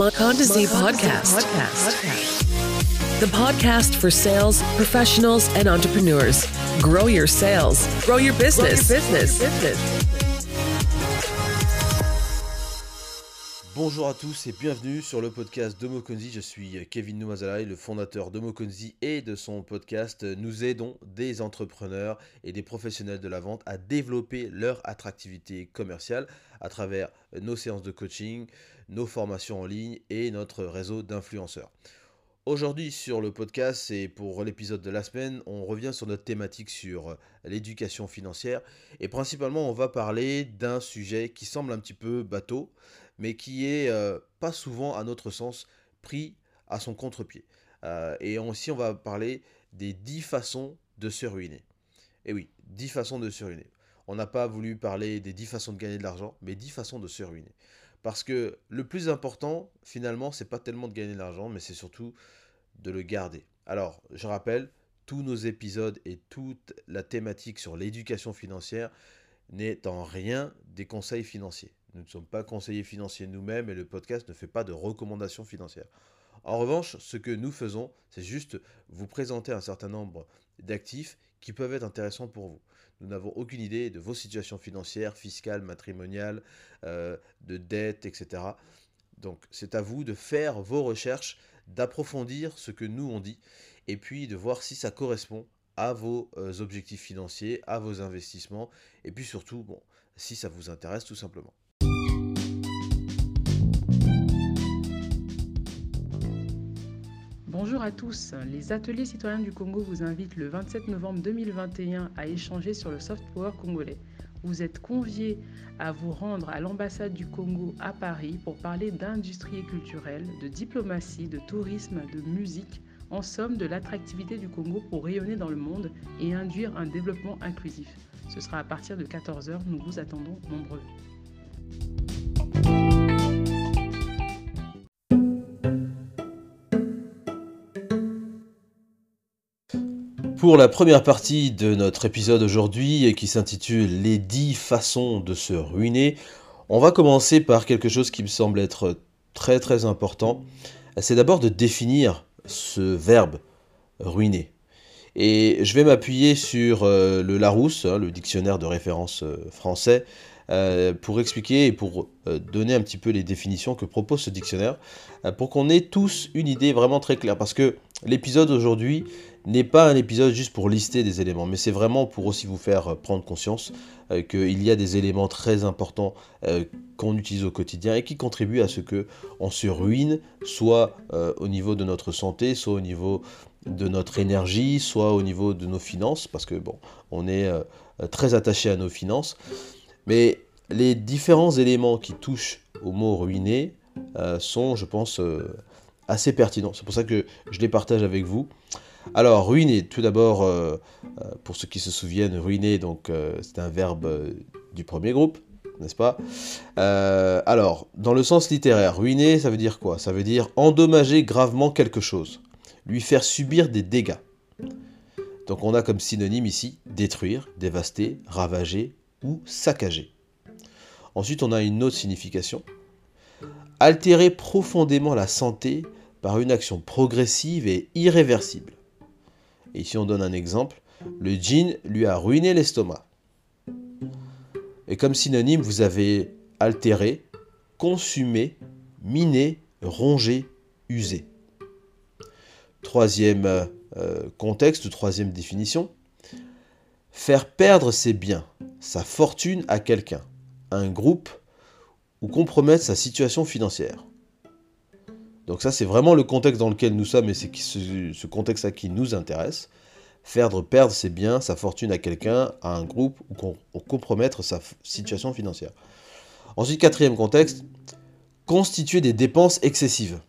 Makonda Z podcast. The podcast for sales professionals and entrepreneurs. Grow your sales, grow your business. business. Bonjour à tous et bienvenue sur le podcast de Mokonzi. Je suis Kevin Noumazalai, le fondateur de Mokonzi et de son podcast. Nous aidons des entrepreneurs et des professionnels de la vente à développer leur attractivité commerciale à travers nos séances de coaching, nos formations en ligne et notre réseau d'influenceurs. Aujourd'hui sur le podcast et pour l'épisode de la semaine, on revient sur notre thématique sur l'éducation financière et principalement on va parler d'un sujet qui semble un petit peu bateau mais qui est euh, pas souvent à notre sens pris à son contre-pied. Euh, et aussi on va parler des 10 façons de se ruiner. Et oui, 10 façons de se ruiner. On n'a pas voulu parler des 10 façons de gagner de l'argent, mais 10 façons de se ruiner. Parce que le plus important, finalement, c'est pas tellement de gagner de l'argent, mais c'est surtout de le garder. Alors, je rappelle, tous nos épisodes et toute la thématique sur l'éducation financière n'est en rien des conseils financiers. Nous ne sommes pas conseillers financiers nous-mêmes et le podcast ne fait pas de recommandations financières. En revanche, ce que nous faisons, c'est juste vous présenter un certain nombre d'actifs qui peuvent être intéressants pour vous. Nous n'avons aucune idée de vos situations financières, fiscales, matrimoniales, euh, de dettes, etc. Donc c'est à vous de faire vos recherches, d'approfondir ce que nous on dit, et puis de voir si ça correspond à vos euh, objectifs financiers, à vos investissements, et puis surtout, si ça vous intéresse tout simplement. Bonjour à tous, les ateliers citoyens du Congo vous invitent le 27 novembre 2021 à échanger sur le soft power congolais. Vous êtes conviés à vous rendre à l'ambassade du Congo à Paris pour parler d'industrie culturelle, de diplomatie, de tourisme, de musique, en somme de l'attractivité du Congo pour rayonner dans le monde et induire un développement inclusif. Ce sera à partir de 14h, nous vous attendons nombreux. Pour la première partie de notre épisode aujourd'hui, qui s'intitule Les 10 façons de se ruiner, on va commencer par quelque chose qui me semble être très très important. C'est d'abord de définir ce verbe ruiner. Et je vais m'appuyer sur euh, le Larousse, hein, le dictionnaire de référence euh, français, euh, pour expliquer et pour donner un petit peu les définitions que propose ce dictionnaire, pour qu'on ait tous une idée vraiment très claire. Parce que l'épisode aujourd'hui n'est pas un épisode juste pour lister des éléments, mais c'est vraiment pour aussi vous faire euh, prendre conscience euh, qu'il y a des éléments très importants euh, qu'on utilise au quotidien et qui contribuent à ce que on se ruine, soit au niveau de notre santé, soit au niveau de notre énergie, soit au niveau de nos finances, parce que bon, on est très attaché à nos finances. Mais les différents éléments qui touchent au mot ruiner sont, je pense, assez pertinents. C'est pour ça que je les partage avec vous. Alors, ruiner, tout d'abord, euh, euh, pour ceux qui se souviennent, ruiner, donc euh, c'est un verbe du premier groupe, n'est-ce pas? Alors, dans le sens littéraire, ruiner, ça veut dire quoi? Ça veut dire endommager gravement quelque chose, lui faire subir des dégâts. Donc on a comme synonyme ici détruire, dévaster, ravager ou saccager. Ensuite, on a une autre signification. Altérer profondément la santé par une action progressive et irréversible. Et ici on donne un exemple. Le jean lui a ruiné l'estomac. Et comme synonyme, vous avez altéré, consumé, miné, rongé, usé. Troisième euh, contexte, troisième définition. Faire perdre ses biens, sa fortune à quelqu'un, un groupe, ou compromettre sa situation financière. Donc ça, c'est vraiment le contexte dans lequel nous sommes et c'est ce, contexte-là qui nous intéresse. Faire perdre ses biens, sa fortune à quelqu'un, à un groupe ou, compromettre sa situation financière. Ensuite, quatrième contexte, constituer des dépenses excessives.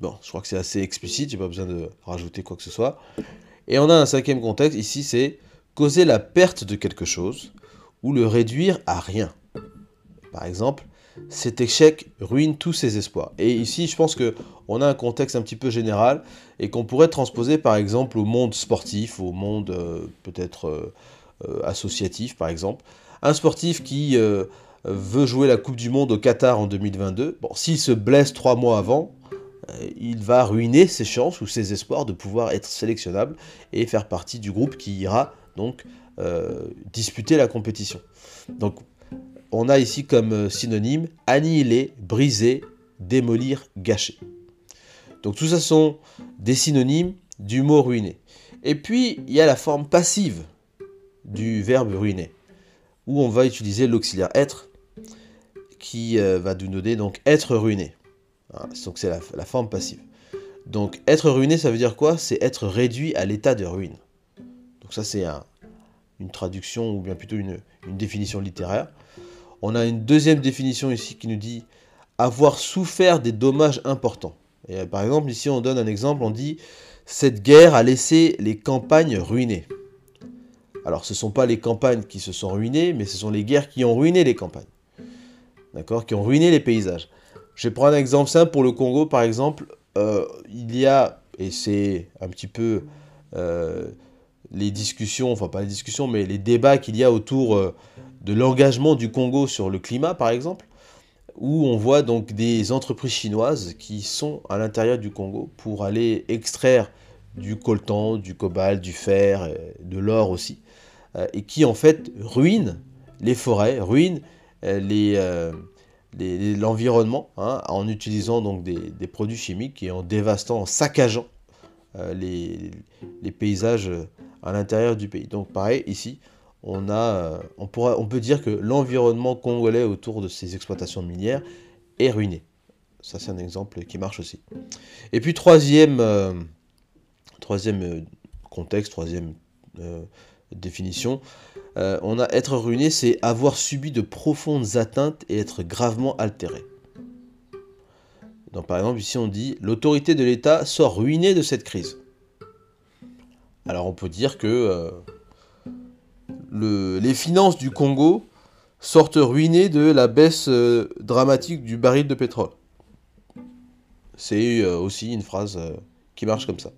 Bon, je crois que c'est assez explicite, j'ai pas besoin de rajouter quoi que ce soit. Et on a un cinquième contexte, ici c'est causer la perte de quelque chose ou le réduire à rien. Par exemple, cet échec ruine tous ses espoirs. Et ici, je pense qu'on a un contexte un petit peu général et qu'on pourrait transposer par exemple au monde sportif, au monde euh, peut-être euh, euh, associatif par exemple. Un sportif qui veut jouer la Coupe du Monde au Qatar en 2022, bon, s'il se blesse trois mois avant, il va ruiner ses chances ou ses espoirs de pouvoir être sélectionnable et faire partie du groupe qui ira donc disputer la compétition. Donc on a ici comme euh, synonyme annihiler, briser, démolir, gâcher. Donc tout ça sont des synonymes du mot ruiner. Et puis il y a la forme passive du verbe ruiner, où on va utiliser l'auxiliaire être, qui va nous donner donc être ruiné. Hein, donc c'est la, forme passive. Donc être ruiné, ça veut dire quoi? C'est être réduit à l'état de ruine. Donc ça c'est une traduction ou bien plutôt une, définition littéraire. On a une deuxième définition ici qui nous dit avoir souffert des dommages importants. Euh, par exemple ici on donne un exemple, on dit cette guerre a laissé les campagnes ruinées. Alors ce ne sont pas les campagnes qui se sont ruinées, mais ce sont les guerres qui ont ruiné les campagnes. D'accord? Qui ont ruiné les paysages. Je vais prendre un exemple simple pour le Congo, par exemple. Euh, il y a, et c'est un petit peu euh, les discussions, enfin pas les discussions, mais les débats qu'il y a autour euh, de l'engagement du Congo sur le climat, par exemple, où on voit donc des entreprises chinoises qui sont à l'intérieur du Congo pour aller extraire du coltan, du cobalt, du fer, de l'or aussi, et qui en fait ruinent les forêts, ruinent l'environnement hein, en utilisant donc des, produits chimiques et en dévastant, en saccageant euh, les, paysages euh, à l'intérieur du pays. Donc pareil, ici, euh, on, peut dire que l'environnement congolais autour de ces exploitations minières est ruiné. Ça, c'est un exemple qui marche aussi. Et puis, troisième, troisième contexte, troisième définition, euh, on a être ruiné, c'est avoir subi de profondes atteintes et être gravement altéré. Donc par exemple ici on dit l'autorité de l'État sort ruinée de cette crise. Alors on peut dire que euh, les finances du Congo sortent ruinées de la baisse euh, dramatique du baril de pétrole. C'est aussi une phrase qui marche comme ça.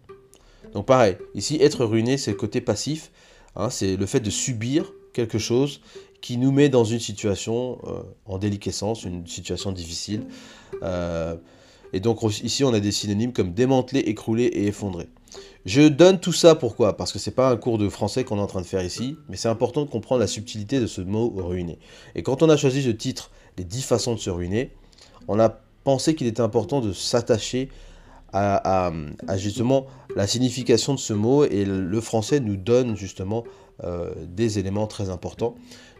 Donc pareil, ici être ruiné c'est le côté passif Hein, c'est le fait de subir quelque chose qui nous met dans une situation euh, en déliquescence, une situation difficile. Euh, et donc ici, on a des synonymes comme démanteler, écrouler et effondrer. Je donne tout ça pourquoi? Parce que c'est pas un cours de français qu'on est en train de faire ici, mais c'est important de comprendre la subtilité de ce mot ruiner. Et quand on a choisi ce titre, les 10 façons de se ruiner, on a pensé qu'il était important de s'attacher à, justement la signification de ce mot et le français nous donne justement euh, des éléments très importants.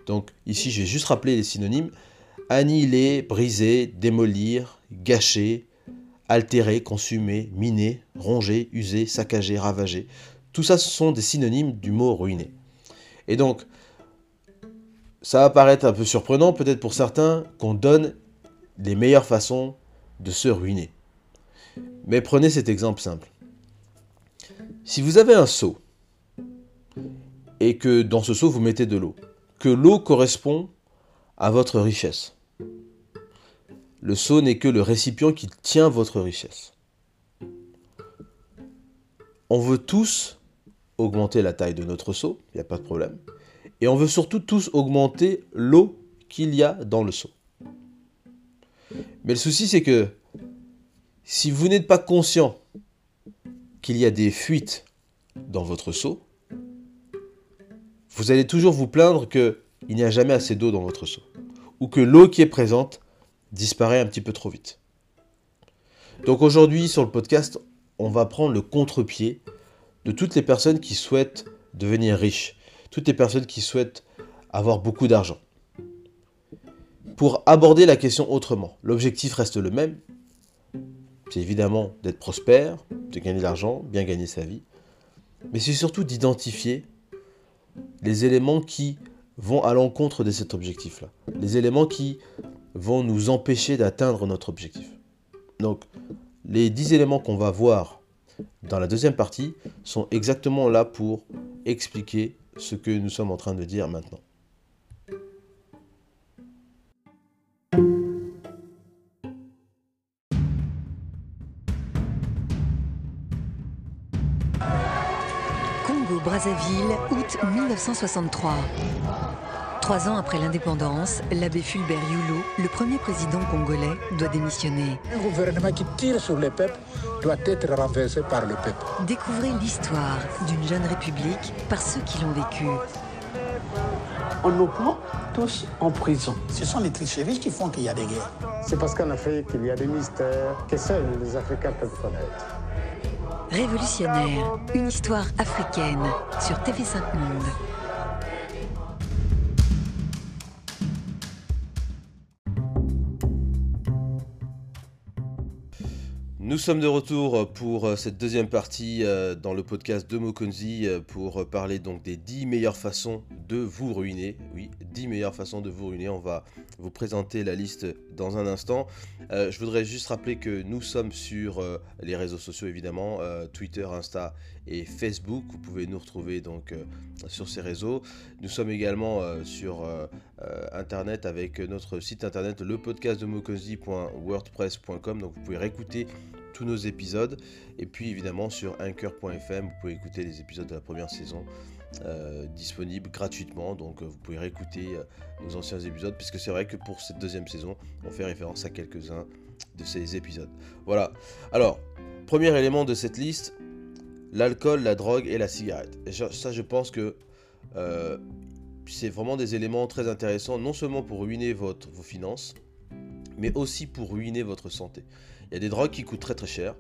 Donc ici, je vais juste rappeler les synonymes. Annihiler, briser, démolir, gâcher, altérer, consumer, miner, ronger, user, saccager, ravager. Tout ça, ce sont des synonymes du mot ruiner. Et donc, ça va paraître un peu surprenant peut-être pour certains qu'on donne les meilleures façons de se ruiner. Mais prenez cet exemple simple. Si vous avez un seau et que dans ce seau vous mettez de l'eau, que l'eau correspond à votre richesse. Le seau n'est que le récipient qui tient votre richesse. On veut tous augmenter la taille de notre seau, il n'y a pas de problème. Et on veut surtout tous augmenter l'eau qu'il y a dans le seau. Mais le souci c'est que si vous n'êtes pas conscient qu'il y a des fuites dans votre seau, vous allez toujours vous plaindre qu'il n'y a jamais assez d'eau dans votre seau, ou que l'eau qui est présente disparaît un petit peu trop vite. Donc aujourd'hui sur le podcast, on va prendre le contre-pied de toutes les personnes qui souhaitent devenir riches, toutes les personnes qui souhaitent avoir beaucoup d'argent. Pour aborder la question autrement, l'objectif reste le même, c'est évidemment d'être prospère, de gagner de l'argent, bien gagner sa vie, mais c'est surtout d'identifier les éléments qui vont à l'encontre de cet objectif-là, les éléments qui vont nous empêcher d'atteindre notre objectif. Donc, les 10 éléments qu'on va voir dans la deuxième partie sont exactement là pour expliquer ce que nous sommes en train de dire maintenant. Brazzaville, août 1963. Trois ans après l'indépendance, l'abbé Fulbert Yulo, le premier président congolais, doit démissionner. Un gouvernement qui tire sur le peuple doit être renversé par le peuple. Découvrez l'histoire d'une jeune république par ceux qui l'ont vécue. On nous prend tous en prison. Ce sont les tricheries qui font qu'il y a des guerres. C'est parce qu'en Afrique, il y a des mystères que seuls les Africains peuvent connaître. Révolutionnaire, une histoire africaine sur TV5 Monde. Nous sommes de retour pour euh, cette deuxième partie euh, dans le podcast de Mokonzi euh, pour parler donc des 10 meilleures façons de vous ruiner. Oui, 10 meilleures façons de vous ruiner. On va vous présenter la liste dans un instant. je voudrais juste rappeler que nous sommes sur les réseaux sociaux évidemment, Twitter, Insta et Facebook. Vous pouvez nous retrouver donc sur ces réseaux. Nous sommes également sur internet avec notre site internet le podcast de mokonzi.wordpress.com. Donc vous pouvez réécouter tous nos épisodes. Et puis évidemment sur anchor.fm, vous pouvez écouter les épisodes de la première saison euh, disponibles gratuitement. Donc euh, vous pouvez réécouter euh, nos anciens épisodes, puisque c'est vrai que pour cette deuxième saison, on fait référence à quelques-uns de ces épisodes. Voilà. Alors, premier élément de cette liste, l'alcool, la drogue et la cigarette. Et ça, je pense que c'est vraiment des éléments très intéressants, non seulement pour ruiner votre, vos finances, mais aussi pour ruiner votre santé. Il y a des drogues qui coûtent très très cher.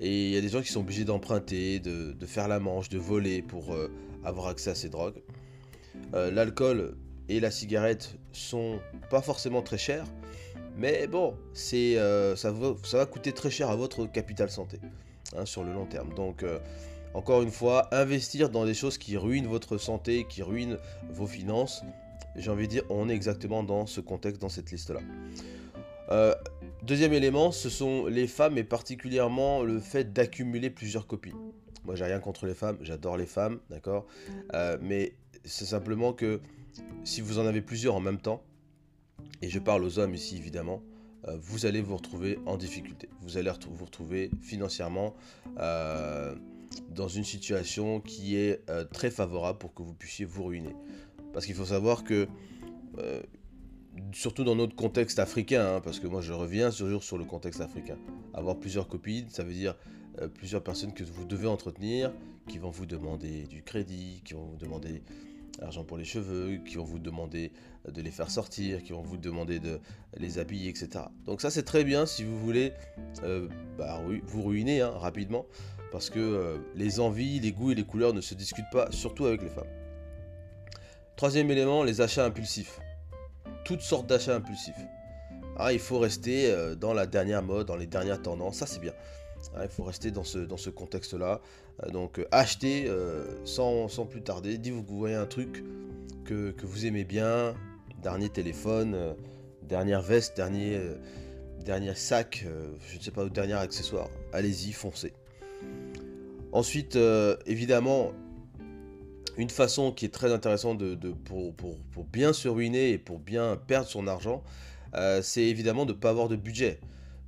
Et il y a des gens qui sont obligés d'emprunter, de, faire la manche, de voler pour euh, avoir accès à ces drogues. Euh, l'alcool et la cigarette sont pas forcément très chers. Mais bon, euh, ça, va, ça, va, coûter très cher à votre capital santé hein, sur le long terme. Donc, encore une fois, investir dans des choses qui ruinent votre santé, qui ruinent vos finances, j'ai envie de dire, on est exactement dans ce contexte, dans cette liste-là. Euh, deuxième élément, ce sont les femmes et particulièrement le fait d'accumuler plusieurs copines. Moi, j'ai rien contre les femmes, j'adore les femmes, d'accord? Euh, Mais c'est simplement que si vous en avez plusieurs en même temps, et je parle aux hommes ici évidemment, euh, vous allez vous retrouver en difficulté. Vous allez vous retrouver financièrement dans une situation qui est très favorable pour que vous puissiez vous ruiner. Parce qu'il faut savoir que surtout dans notre contexte africain, hein, parce que moi je reviens toujours sur le contexte africain. Avoir plusieurs copines, ça veut dire euh, plusieurs personnes que vous devez entretenir, qui vont vous demander du crédit, qui vont vous demander l'argent pour les cheveux, qui vont vous demander de les faire sortir, qui vont vous demander de les habiller, etc. Donc ça c'est très bien si vous voulez euh, bah, vous ruiner hein, rapidement, parce que euh, les envies, les goûts et les couleurs ne se discutent pas, surtout avec les femmes. Troisième élément, les achats impulsifs toutes sortes d'achats impulsifs. Ah, il faut rester euh, dans la dernière mode, dans les dernières tendances, ça c'est bien. Ah, il faut rester dans ce, dans ce contexte-là. Euh, donc euh, achetez sans, sans, plus tarder. Dites-vous que vous voyez un truc que, vous aimez bien, dernier téléphone, dernière veste, dernier, dernier sac, je ne sais pas, dernier accessoire. Allez-y, foncez. Ensuite, évidemment, une façon qui est très intéressante de, pour, bien se ruiner et pour bien perdre son argent, euh, c'est évidemment de ne pas avoir de budget.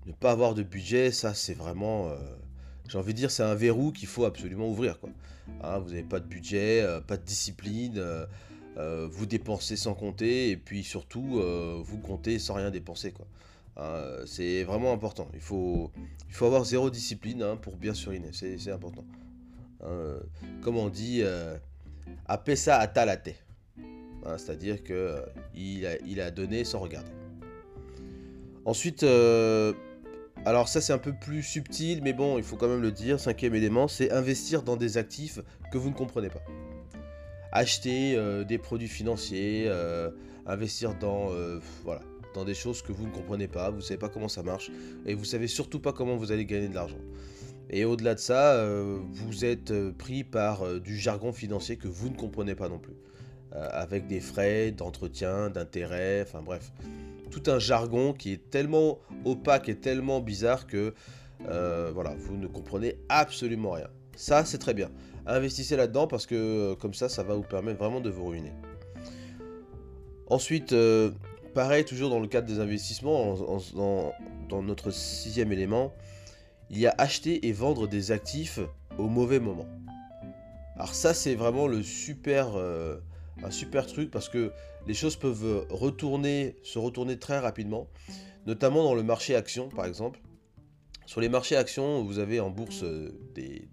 Ne pas avoir de budget, ça c'est vraiment, euh, j'ai envie de dire, c'est un verrou qu'il faut absolument ouvrir. Quoi. Hein, vous n'avez pas de budget, euh, pas de discipline, vous dépensez sans compter et puis surtout vous comptez sans rien dépenser. Quoi. Hein, c'est vraiment important. Il faut, il faut avoir zéro discipline hein, pour bien se ruiner, c'est important. comme on dit, ça à Talate. Hein, c'est-à-dire que euh, il, a, donné sans regarder. Ensuite, euh, alors ça c'est un peu plus subtil, mais bon, il faut quand même le dire. Cinquième élément, c'est investir dans des actifs que vous ne comprenez pas. Acheter euh, des produits financiers, investir dans, voilà, dans des choses que vous ne comprenez pas, vous ne savez pas comment ça marche, et vous savez surtout pas comment vous allez gagner de l'argent. Et au-delà de ça, euh, vous êtes euh, pris par euh, du jargon financier que vous ne comprenez pas non plus. avec des frais d'entretien, d'intérêt, enfin bref. Tout un jargon qui est tellement opaque et tellement bizarre que voilà, vous ne comprenez absolument rien. Ça, c'est très bien. Investissez là-dedans parce que comme ça, ça va vous permettre vraiment de vous ruiner. Ensuite, pareil, toujours dans le cadre des investissements, dans notre sixième élément, il y a acheter et vendre des actifs au mauvais moment. Alors ça c'est vraiment le super, euh, un super truc parce que les choses peuvent retourner, se retourner très rapidement, notamment dans le marché action par exemple. Sur les marchés actions, vous avez en bourse euh, des,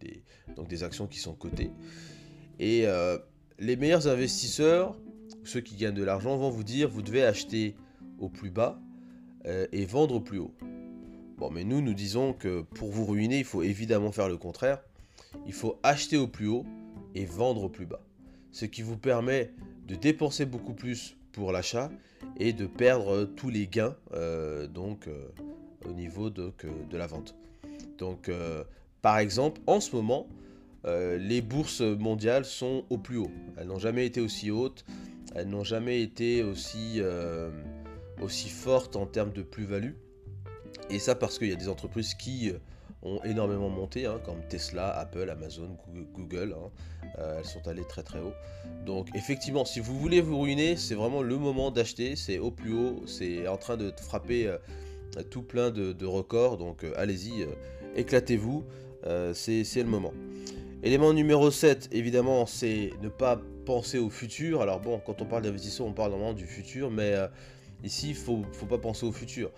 donc des actions qui sont cotées. Et euh, les meilleurs investisseurs, ceux qui gagnent de l'argent, vont vous dire vous devez acheter au plus bas et vendre au plus haut. Bon, mais nous, nous disons que pour vous ruiner, il faut évidemment faire le contraire. Il faut acheter au plus haut et vendre au plus bas. Ce qui vous permet de dépenser beaucoup plus pour l'achat et de perdre tous les gains donc, au niveau de, la vente. Donc, euh, par exemple, en ce moment, euh, les bourses mondiales sont au plus haut. Elles n'ont jamais été aussi hautes, elles n'ont jamais été aussi, euh, aussi fortes en termes de plus-value. Et ça parce qu'il y a des entreprises qui ont énormément monté, hein, comme Tesla, Apple, Amazon, Google. Hein. elles sont allées très très haut. Donc effectivement, si vous voulez vous ruiner, c'est vraiment le moment d'acheter. C'est au plus haut, c'est en train de frapper tout plein de, records, donc euh, allez-y, euh, éclatez-vous, euh, c'est le moment. Élément numéro 7, évidemment, c'est ne pas penser au futur. Alors bon, quand on parle d'investissement, on parle normalement du futur, mais ici, il faut, pas penser au futur.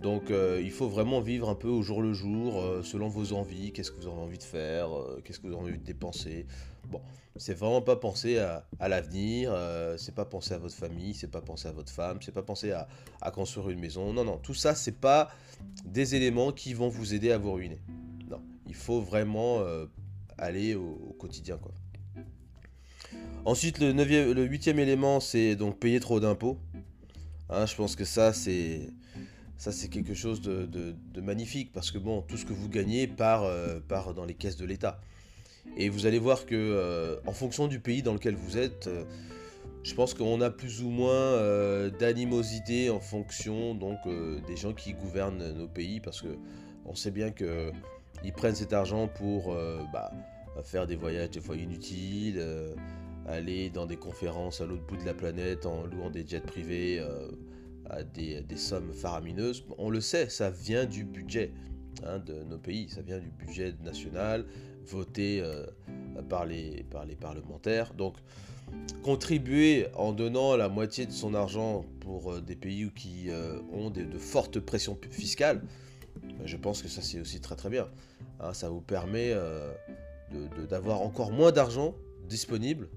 Donc il faut vraiment vivre un peu au jour le jour, selon vos envies, qu'est-ce que vous avez envie de faire, qu'est-ce que vous avez envie de dépenser. Bon, c'est vraiment pas penser à, l'avenir, euh, c'est pas penser à votre famille, c'est pas penser à votre femme, c'est pas penser à, construire une maison. Non, non, tout ça, c'est pas des éléments qui vont vous aider à vous ruiner. Non, il faut vraiment euh, aller au, quotidien, quoi. Ensuite, le, le huitième élément, c'est donc payer trop d'impôts. Hein, je pense que ça, c'est ça c'est quelque chose de, magnifique parce que bon, tout ce que vous gagnez part, euh, dans les caisses de l'État. Et vous allez voir que, euh, en fonction du pays dans lequel vous êtes, euh, je pense qu'on a plus ou moins d'animosité en fonction donc des gens qui gouvernent nos pays, parce que on sait bien que ils prennent cet argent pour bah, faire des voyages des fois inutiles, aller dans des conférences à l'autre bout de la planète en louant des jets privés des, sommes faramineuses. On le sait, ça vient du budget. Hein, de nos pays. Ça vient du budget national voté euh, par, les, par les parlementaires. Donc, contribuer en donnant la moitié de son argent pour euh, des pays qui euh, ont de fortes pressions fiscales, ben, je pense que ça c'est aussi très très bien. Hein, ça vous permet d'avoir encore moins d'argent disponible.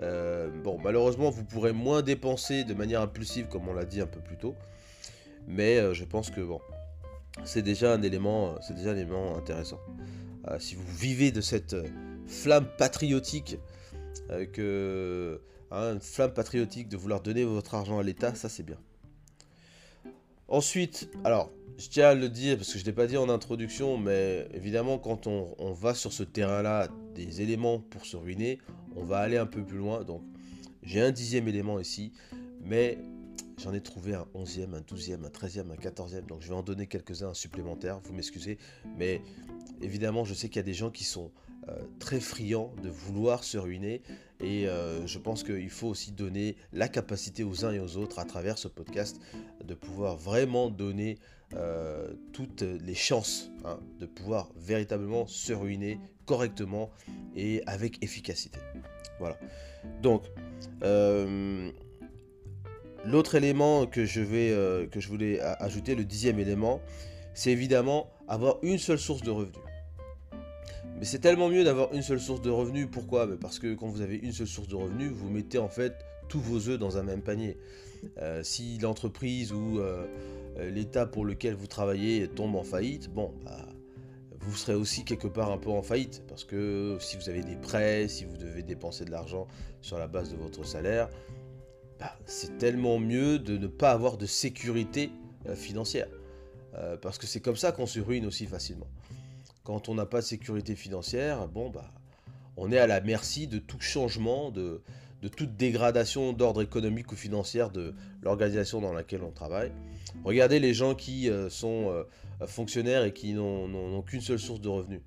Bon, malheureusement, vous pourrez moins dépenser de manière impulsive, comme on l'a dit un peu plus tôt. Mais je pense que bon, c'est déjà un élément, c'est déjà un élément intéressant. Euh, si vous vivez de cette euh, flamme patriotique, euh, que, hein, une flamme patriotique de vouloir donner votre argent à l'État, ça c'est bien. Ensuite, alors, je tiens à le dire parce que je ne l'ai pas dit en introduction, mais évidemment, quand on va sur ce terrain-là, des éléments pour se ruiner, on va aller un peu plus loin. Donc, j'ai un dixième élément ici, mais J'en ai trouvé un 11e, un 12e, un 13e, un 14e, donc je vais en donner quelques-uns supplémentaires, vous m'excusez, mais évidemment je sais qu'il y a des gens qui sont euh, très friands de vouloir se ruiner, et euh, je pense qu'il faut aussi donner la capacité aux uns et aux autres à travers ce podcast de pouvoir vraiment donner euh, toutes les chances hein, de pouvoir véritablement se ruiner correctement et avec efficacité. Voilà. Donc, L'autre élément que je, euh, voulais ajouter, le dixième élément, c'est évidemment avoir une seule source de revenus. Mais c'est tellement mieux d'avoir une seule source de revenus. Pourquoi? Parce que quand vous avez une seule source de revenus, vous mettez en fait tous vos œufs dans un même panier. Euh, si l'entreprise ou euh, l'État pour lequel vous travaillez tombe en faillite, bon, bah, vous serez aussi quelque part un peu en faillite. Parce que si vous avez des prêts, si vous devez dépenser de l'argent sur la base de votre salaire, bah, c'est tellement mieux de ne pas avoir de sécurité euh, financière. Euh, parce que c'est comme ça qu'on se ruine aussi facilement. Quand on n'a pas de sécurité financière, bon bah on est à la merci de tout changement, de, toute dégradation d'ordre économique ou financière de l'organisation dans laquelle on travaille. Regardez les gens qui euh, sont fonctionnaires et qui n'ont qu'une seule source de revenus.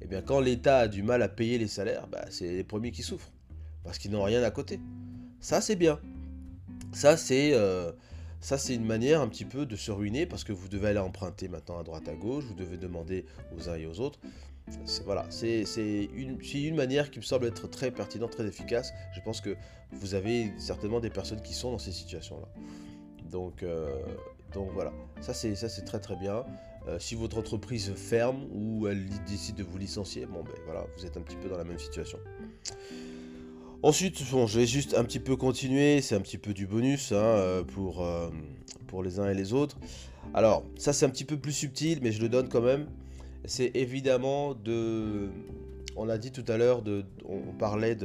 Eh bien, quand l'État a du mal à payer les salaires, bah, c'est les premiers qui souffrent, parce qu'ils n'ont rien à côté. Ça, c'est bien. Euh, ça c'est une manière un petit peu de se ruiner parce que vous devez aller emprunter maintenant à droite à gauche, vous devez demander aux uns et aux autres. Voilà, c'est une, manière qui me semble être très pertinente, très efficace. Je pense que vous avez certainement des personnes qui sont dans ces situations-là. Donc, euh, donc voilà, ça c'est très très bien. Euh, si votre entreprise ferme ou elle décide de vous licencier, bon ben voilà, vous êtes un petit peu dans la même situation. Ensuite, je vais juste un petit peu continuer, c'est un petit peu du bonus hein, euh, pour les uns et les autres. Alors, ça c'est un petit peu plus subtil, mais je le donne quand même. C'est évidemment de... On a dit tout à l'heure, on parlait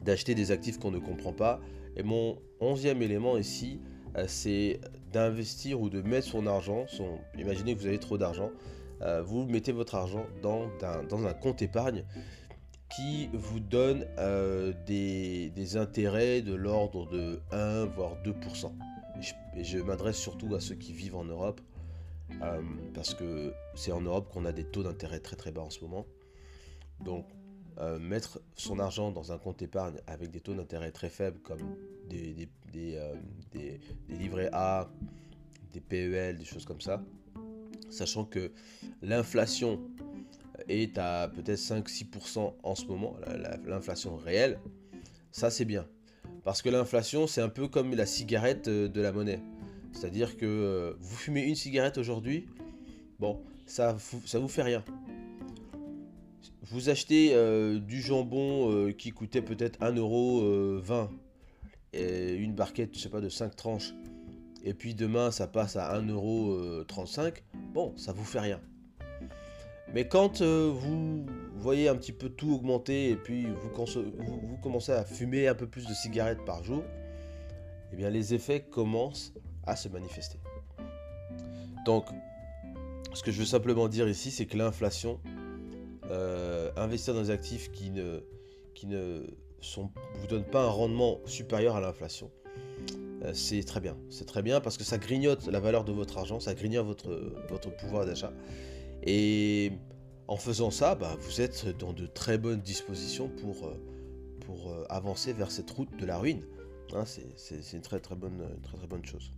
d'acheter des actifs qu'on ne comprend pas. Et mon onzième élément ici, euh, c'est d'investir ou de mettre son argent. Imaginez que vous avez trop d'argent. Euh, vous mettez votre argent dans un, compte épargne qui vous donne euh, des, des, intérêts de l'ordre de 1 voire 2%. Et je, m'adresse surtout à ceux qui vivent en Europe, parce que c'est en Europe qu'on a des taux d'intérêt très très bas en ce moment. Donc euh, mettre son argent dans un compte épargne avec des taux d'intérêt très faibles comme des, des, euh, livrets A, des PEL, des choses comme ça, sachant que l'inflation est à peut-être 5-6% en ce moment, l'inflation réelle, ça c'est bien. Parce que l'inflation, c'est un peu comme la cigarette euh, de la monnaie. C'est-à-dire que vous fumez une cigarette aujourd'hui, bon, ça, ça vous fait rien vous achetez euh, du jambon euh, qui coûtait peut-être 1,20€ et une barquette, je sais pas, de 5 tranches, et puis demain ça passe à 1,35€, bon, ça vous fait rien. Mais quand euh, vous voyez un petit peu tout augmenter et puis vous, vous, commencez à fumer un peu plus de cigarettes par jour, eh bien les effets commencent à se manifester. Donc, ce que je veux simplement dire ici, c'est que l'inflation euh, investir dans des actifs qui ne, qui ne sont, vous donnent pas un rendement supérieur à l'inflation, euh, c'est très bien. C'est très bien parce que ça grignote la valeur de votre argent, ça grignote votre, votre pouvoir d'achat. Et en faisant ça, bah, vous êtes dans de très bonnes dispositions pour, euh, pour avancer vers cette route de la ruine. Hein, c'est une très très bonne, très, très bonne chose.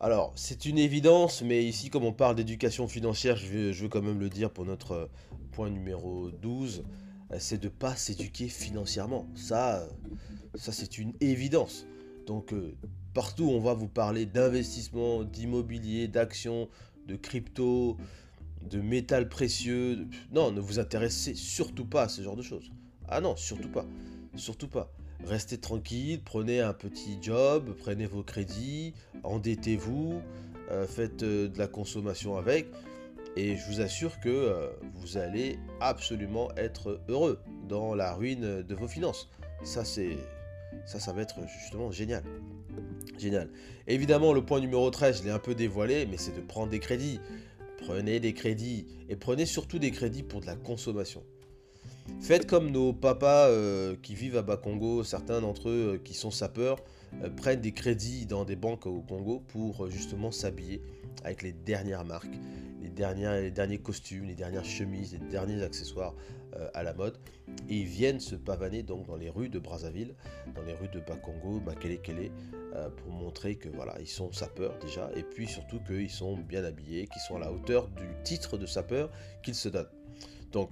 Alors, c'est une évidence, mais ici, comme on parle d'éducation financière, je veux, quand même le dire pour notre euh, point numéro 12, euh, c'est de ne pas s'éduquer financièrement. Ça, euh, ça c'est une évidence. Donc, partout, on va vous parler d'investissement, d'immobilier, d'actions, de crypto, de métal précieux. Non, ne vous intéressez surtout pas à ce genre de choses. Ah non, surtout pas. Surtout pas restez tranquille, prenez un petit job, prenez vos crédits, endettez-vous, euh, faites euh, de la consommation avec, et je vous assure que euh, vous allez absolument être heureux dans la ruine de vos finances. Ça, c'est, ça, ça va être justement génial. Génial. Évidemment, le point numéro 13, je l'ai un peu dévoilé, mais c'est de prendre des crédits. Prenez des crédits, et prenez surtout des crédits pour de la consommation. Faites comme nos papas euh, qui vivent à Bas-Congo, certains d'entre eux euh, qui sont sapeurs, euh, prennent des crédits dans des banques au Congo pour justement s'habiller avec les dernières marques, les, derniers costumes, les dernières chemises, les derniers accessoires à la mode. Et ils viennent se pavaner donc dans les rues de Brazzaville, dans les rues de Bas-Congo, Makele-Kele, pour montrer que voilà, ils sont sapeurs déjà, et puis surtout qu'ils sont bien habillés, qu'ils sont à la hauteur du titre de sapeur qu'ils se donnent. Donc,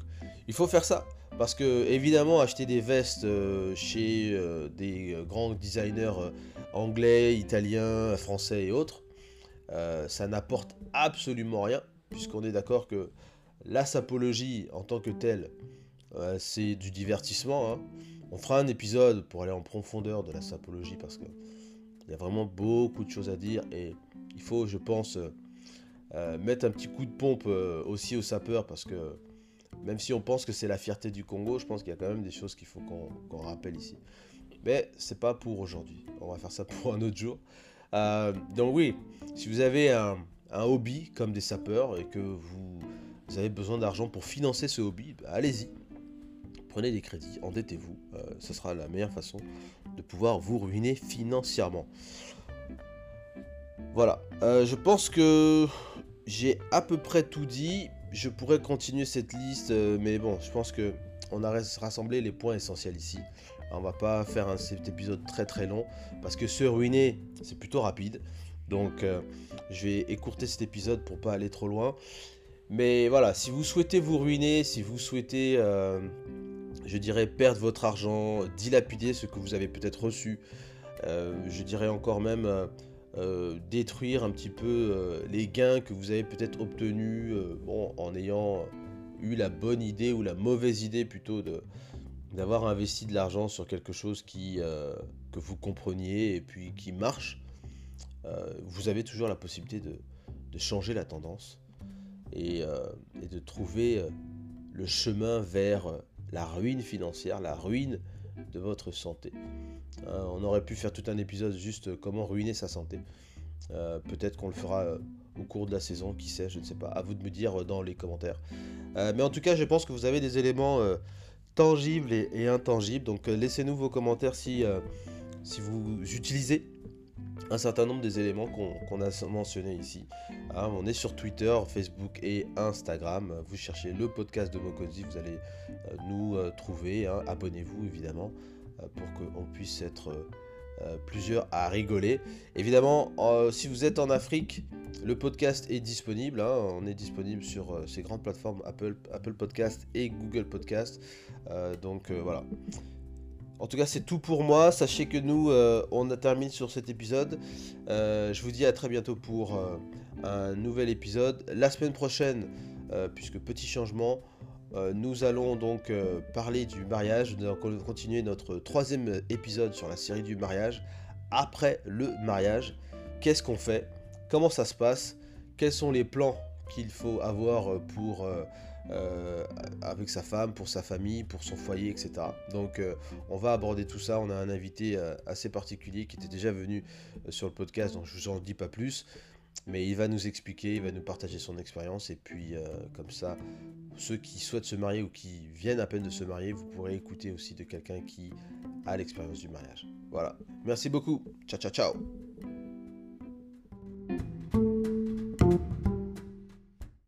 il faut faire ça. Parce que, évidemment, acheter des vestes euh, chez euh, des euh, grands designers anglais, italiens, français et autres, ça n'apporte absolument rien. Puisqu'on est d'accord que la sapologie en tant que telle, c'est du divertissement. Hein. On fera un épisode pour aller en profondeur de la sapologie parce qu'il y a vraiment beaucoup de choses à dire et il faut, je pense, mettre un petit coup de pompe aussi aux sapeurs parce que même si on pense que c'est la fierté du Congo, je pense qu'il y a quand même des choses qu'il faut qu'on rappelle ici. Mais c'est pas pour aujourd'hui. On va faire ça pour un autre jour. Euh, donc oui, si vous avez un, hobby comme des sapeurs et que vous, avez besoin d'argent pour financer ce hobby, bah, allez-y. Prenez des crédits, endettez-vous. Euh, ce sera la meilleure façon de pouvoir vous ruiner financièrement. Voilà, euh, je pense que j'ai à peu près tout dit je pourrais continuer cette liste, euh, mais bon, je pense que on a rassemblé les points essentiels ici. On va pas faire cet épisode très très long parce que se ruiner, c'est plutôt rapide. Donc euh, je vais écourter cet épisode pour pas aller trop loin. Mais voilà, si vous souhaitez vous ruiner, si vous souhaitez, euh, je dirais, perdre votre argent, dilapider ce que vous avez peut-être reçu, je dirais encore même détruire un petit peu les gains que vous avez peut-être obtenus bon, en ayant eu la bonne idée ou la mauvaise idée plutôt d'avoir investi de l'argent sur quelque chose qui, que vous compreniez et puis qui marche. Euh, vous avez toujours la possibilité de, changer la tendance et, euh, de trouver euh, le chemin vers la ruine financière, la ruine de votre santé. Hein, on aurait pu faire tout un épisode juste comment ruiner sa santé. Peut-être qu'on le fera au cours de la saison, qui sait, je ne sais pas. À vous de me dire dans les commentaires. mais en tout cas, je pense que vous avez des éléments tangibles et, intangibles. Donc laissez-nous vos commentaires si, vous utilisez un certain nombre des éléments qu'on a mentionnés ici. Hein, on est sur Twitter, Facebook et Instagram. Vous cherchez le podcast de Mokozi, vous allez euh, nous euh, trouver. Hein. Abonnez-vous évidemment euh, pour qu'on puisse être plusieurs à rigoler. Évidemment, si vous êtes en Afrique, le podcast est disponible. Hein. on est disponible sur ces grandes plateformes Apple, Apple Podcast et Google Podcast. donc voilà. En tout cas, c'est tout pour moi. Sachez que nous, euh, on a terminé sur cet épisode. Euh, je vous dis à très bientôt pour euh, un nouvel épisode. La semaine prochaine, puisque petit changement, nous allons donc parler du mariage. Nous allons continuer notre troisième épisode sur la série du mariage. Après le mariage, qu'est-ce qu'on fait? Comment ça se passe? Quels sont les plans qu'il faut avoir pour euh, avec sa femme, pour sa famille, pour son foyer, etc. Donc euh, on va aborder tout ça. On a un invité euh, assez particulier qui était déjà venu sur le podcast, donc je vous en dis pas plus. Mais il va nous expliquer, il va nous partager son expérience. Et puis comme ça, ceux qui souhaitent se marier ou qui viennent à peine de se marier, vous pourrez écouter aussi de quelqu'un qui a l'expérience du mariage. Voilà. Merci beaucoup. Ciao, ciao, ciao.